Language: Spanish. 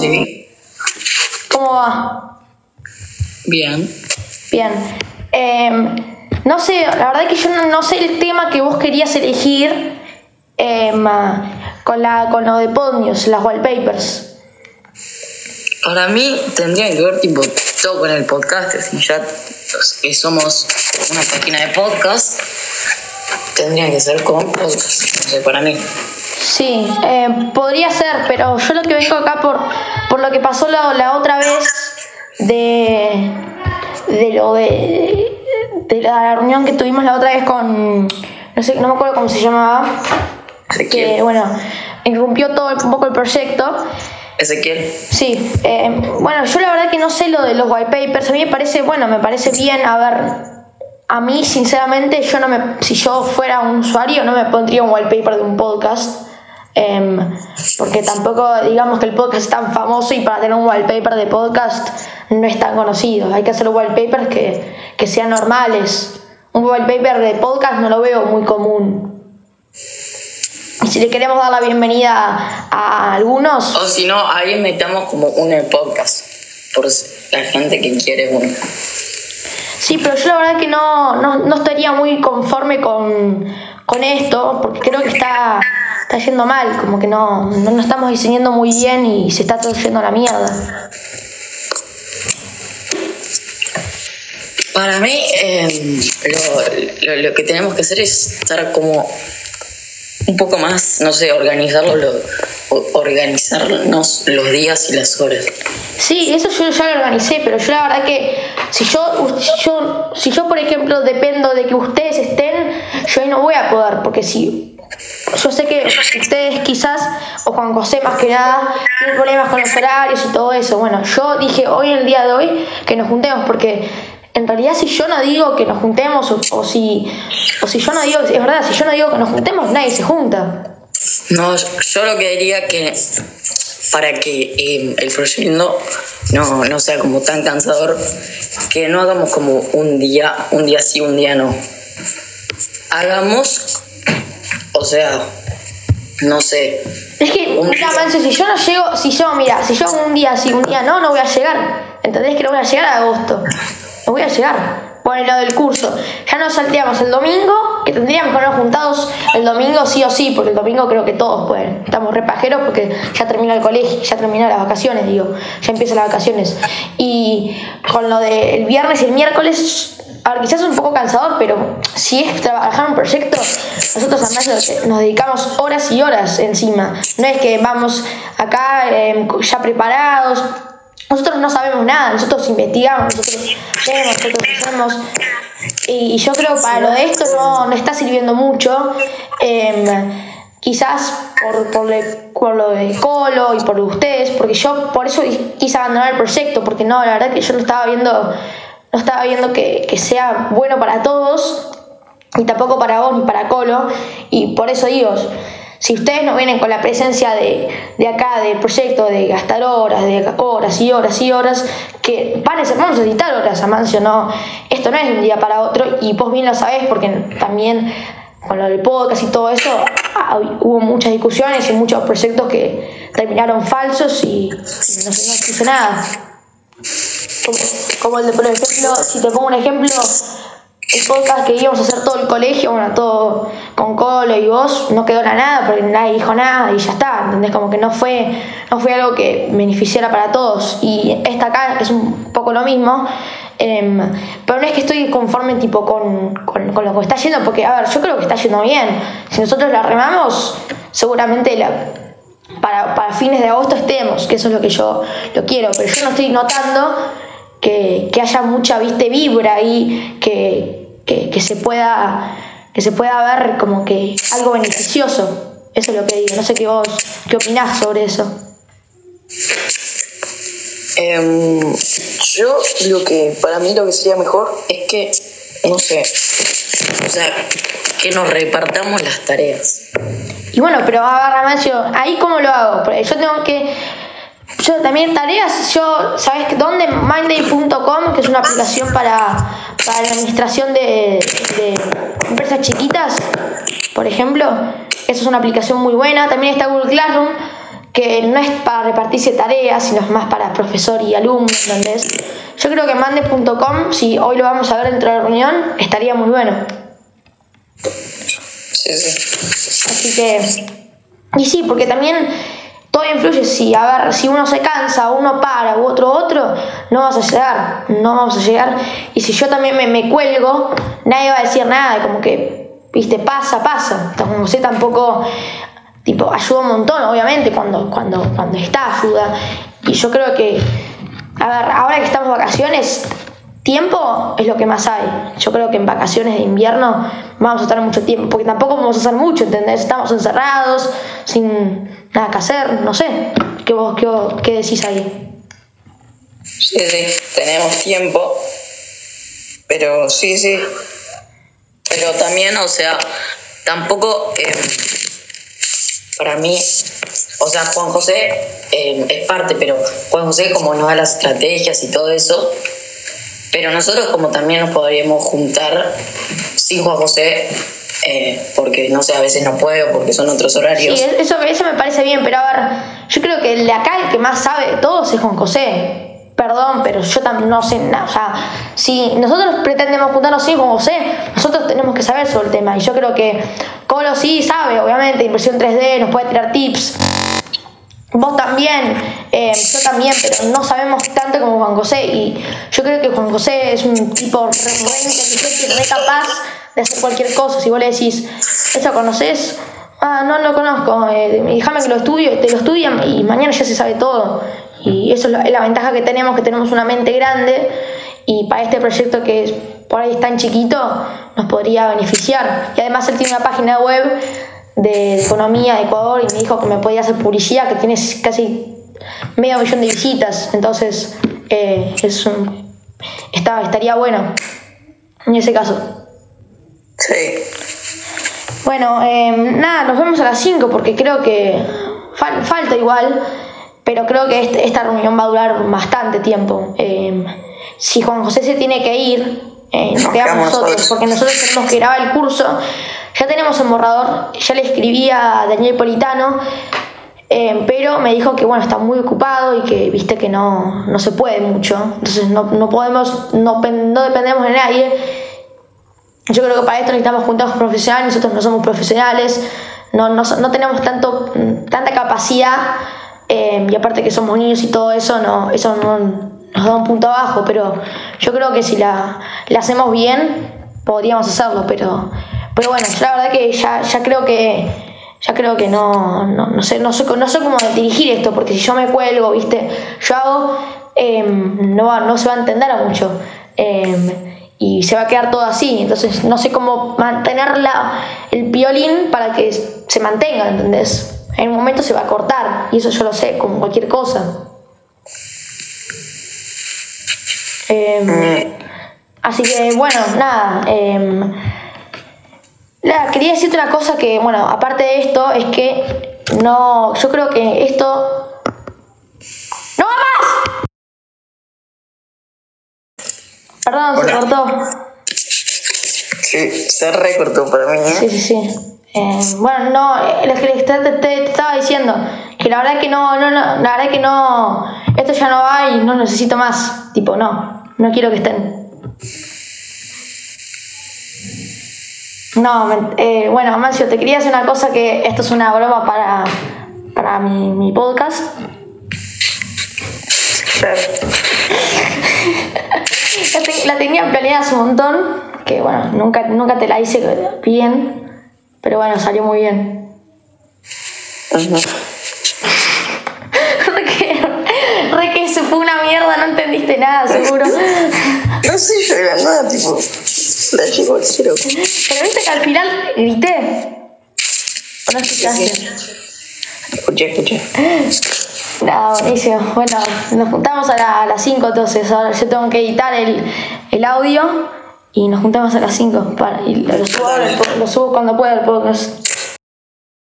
Sí, ¿Cómo va? bien. Bien. Em, no sé, la verdad que yo no, no sé el tema que vos querías elegir em, con, la, con lo de Podnews, las wallpapers. Para mí tendría que ver tipo todo con el podcast, si ya que somos una página de podcast, tendría que ser con podcast, no sé, para mí. Sí, eh, podría ser, pero yo lo que vengo acá por, por lo que pasó la, la otra vez de, de lo de, de la reunión que tuvimos la otra vez con, no sé, no me acuerdo cómo se llamaba, que Ezequiel. bueno, irrumpió todo un poco el proyecto. Ezequiel. Sí, eh, bueno, yo la verdad que no sé lo de los wallpapers, a mí me parece, bueno, me parece bien, a ver, a mí sinceramente yo no me, si yo fuera un usuario no me pondría un wallpaper de un podcast, em, porque tampoco digamos que el podcast es tan famoso y para tener un wallpaper de podcast no es tan conocido, hay que hacer wallpapers que, que sean normales, un wallpaper de podcast no lo veo muy común. Y si le queremos dar la bienvenida a, a algunos, O si no, ahí metamos como de podcast, por la gente que quiere uno. Sí, pero yo la verdad que no, no, no estaría muy conforme con, con esto, porque creo que está, está yendo mal, como que no, no, no estamos diseñando muy bien y se está todo yendo a la mierda. Para mí, eh, lo, lo- lo que tenemos que hacer es estar como un poco más, no sé, organizarlo, lo- organizarnos los días y las horas. Sí, eso yo ya lo organicé, pero yo la verdad que si yo, si yo, si yo por ejemplo dependo de que ustedes estén, yo ahí no voy a poder, porque si yo sé que ustedes quizás, o Juan José más que nada, tienen problemas con los horarios y todo eso. Bueno, yo dije hoy en el día de hoy que nos juntemos, porque en realidad si yo no digo que nos juntemos, o, si, o si yo no digo, es verdad, si yo no digo que nos juntemos, nadie se junta. No, yo lo que diría que para que eh, el proyecto no, no sea como tan cansador, que no hagamos como un día, un día sí, un día no. Hagamos, o sea, no sé, Es que, mira, Manso, si yo no llego, si yo, mira, si yo un día sí, un día no, no voy a llegar. ¿Entendés que no voy a llegar a agosto? No voy a llegar. Por lo del curso. Ya nos salteamos el domingo, que tendríamos que habernos juntados el domingo sí o sí, porque el domingo creo que todos pueden. Estamos re pajeros porque ya termina el colegio, ya termina las vacaciones, digo. Ya empiezan las vacaciones. Y con lo del viernes y el miércoles, quizás es un poco cansador, pero si es trabajar un proyecto, nosotros además nos- dedicamos horas y horas encima. No es que vamos acá eh, ya preparados. Nosotros no sabemos nada, nosotros investigamos, nosotros vemos, nosotros hacemos. Y, yo creo que para lo de esto no, está sirviendo mucho. Em, quizás por, por, lo de Colo y por ustedes, porque yo por eso quise abandonar el proyecto, porque no, la verdad que yo no estaba viendo, no estaba viendo que, que sea bueno para todos, y tampoco para vos ni para Colo, y por eso digo, si ustedes no vienen con la presencia de, de acá, del proyecto, de gastar horas, de horas y horas y horas, que van a vamos a necesitar horas, Amancio, no, esto no es de un día para otro, y vos bien lo sabés, porque también con lo del podcast y todo eso, hubo muchas discusiones y muchos proyectos que terminaron falsos y, no, se- no hizo nada. Como, el de, por ejemplo, si te pongo un ejemplo, el podcast que íbamos a hacer todo el colegio, bueno, todo con Colo y vos, no quedó nada porque nadie dijo nada y ya está, ¿entendés? Como que no fue, no fue algo que beneficiara para todos. Y esta acá es un poco lo mismo. em, pero no es que estoy conforme tipo con, con, con lo que está yendo, porque a ver, yo creo que está yendo bien. Si nosotros la remamos, seguramente la, para, para fines de agosto estemos, que eso es lo que yo lo quiero, pero yo no estoy notando que, que haya mucha viste vibra ahí, que, que, que se pueda que se pueda ver como que algo beneficioso. Eso es lo que digo. No sé qué vos, qué opinás sobre eso. Em, yo lo que, para mí lo que sería mejor es que, no sé, o sea, que nos repartamos las tareas. Y bueno, pero a ver, Ramancio, ahí cómo lo hago, porque yo tengo que. Yo también tareas, yo, ¿sabes dónde? Mindday.com, que es una aplicación para, para la administración de, de empresas chiquitas, por ejemplo. Esa es una aplicación muy buena. También está Google Classroom, que no es para repartirse tareas, sino es más para profesor y alumno, ¿entendés? Yo creo que mande.com, si hoy lo vamos a ver dentro de la reunión, estaría muy bueno. Sí, sí. Así que. Y sí, porque también influye. Si, a ver, si uno se cansa, uno para u otro otro, no vamos a llegar. No vamos a llegar. Y si yo también me, cuelgo, nadie va a decir nada. Como que, viste, pasa, pasa. Como sé, tampoco. Tipo, ayuda un montón, obviamente, cuando, cuando, cuando está ayuda. Y yo creo que. A ver, ahora que estamos vacaciones, tiempo es lo que más hay. Yo creo que en vacaciones de invierno vamos a estar mucho tiempo, porque tampoco vamos a hacer mucho, ¿entendés? Estamos encerrados, sin nada que hacer, no sé. ¿Qué, vos, qué, qué decís ahí? Sí, sí, tenemos tiempo. Pero sí, sí. Pero también, o sea, tampoco eh, para mí, o sea, Juan José eh, es parte, pero Juan José como nos da las estrategias y todo eso, pero nosotros como también nos podríamos juntar sin Juan José, eh, porque no sé, a veces no puedo, porque son otros Sí, horarios. eso, eso me parece bien, pero a ver, yo creo que el de acá el que más sabe de todos es Juan José. Perdón, pero yo también no sé nada. O sea, si nosotros pretendemos juntarnos sin Juan José, nosotros tenemos que saber sobre el tema. Y yo creo que Colo sí sabe, obviamente, impresión 3D, nos puede tirar tips. Vos también, eh, yo también, pero no sabemos tanto como Juan José. Y yo creo que Juan José es un tipo re, re inteligente y re capaz de hacer cualquier cosa. Si vos le decís, ¿esto conoces? Ah, no lo conozco, eh, déjame que lo estudie, te lo estudian y mañana ya se sabe todo. Y eso es la, es la ventaja que tenemos, que tenemos una mente grande y para este proyecto que por ahí es tan chiquito nos podría beneficiar. Y además él tiene una página web de economía de Ecuador y me dijo que me podía hacer publicidad, que tiene casi medio millón de visitas. Entonces, eh, es un- está, estaría bueno en ese caso. Sí. Bueno, eh, nada, nos vemos a las 5 porque creo que fal- falta igual, pero creo que este- esta reunión va a durar bastante tiempo. Eh, si Juan José se tiene que ir, eh, nos Nos quedamos nosotros. porque nosotros tenemos que grabar el curso. Ya tenemos el borrador, ya le escribí a Daniel Politano, eh, pero me dijo que bueno, está muy ocupado y que viste que no, no se puede mucho. Entonces no, no podemos, no, no dependemos de nadie. Yo creo que para esto necesitamos juntarnos profesionales, nosotros no somos profesionales, no, no, no tenemos tanto, tanta capacidad eh, y aparte que somos niños y todo eso, no, eso no, nos da un punto abajo, pero yo creo que si la, la hacemos bien podríamos hacerlo, pero, pero bueno, yo la verdad que ya, ya creo que ya creo que no, no, no sé, no sé, no sé cómo dirigir esto, porque si yo me cuelgo, viste, yo hago, eh, no, va- no se va a entender a mucho. eh, y se va a quedar todo así. Entonces no sé cómo mantener la- el violín para que se mantenga, ¿entendés? En un momento se va a cortar, y eso yo lo sé, como cualquier cosa. Em, así que bueno, nada. Nada, quería decirte una cosa que, bueno, aparte de esto, es que no. Yo creo que esto. ¡No va más! Perdón, se cortó. Sí, se recortó para mí, ¿eh? Sí, sí, sí. Eh, bueno, no, lo que te, te- te estaba diciendo, que la verdad que no, no, no, la verdad que no, esto ya no va y no necesito más. Tipo, no, no quiero que estén. No, eh, bueno, Amancio, te quería hacer una cosa que esto es una broma para, para mi, mi podcast. La, te- la tenía planeada hace un montón, que bueno, nunca, nunca te la hice bien, pero bueno, salió muy bien. Ujú. Re que, re que se fue una mierda, no entendiste nada, seguro. No sé yo era nada, tipo, al cero. Pero viste que al final grité. ¿O no escuchaste? Escuché, escuché. Nada, buenísimo. Bueno, nos juntamos a, la- a las 5 entonces. Ahora yo tengo que editar el, el audio y nos juntamos a las 5. Para, y lo, lo subo po- lo subo cuando pueda el podcast.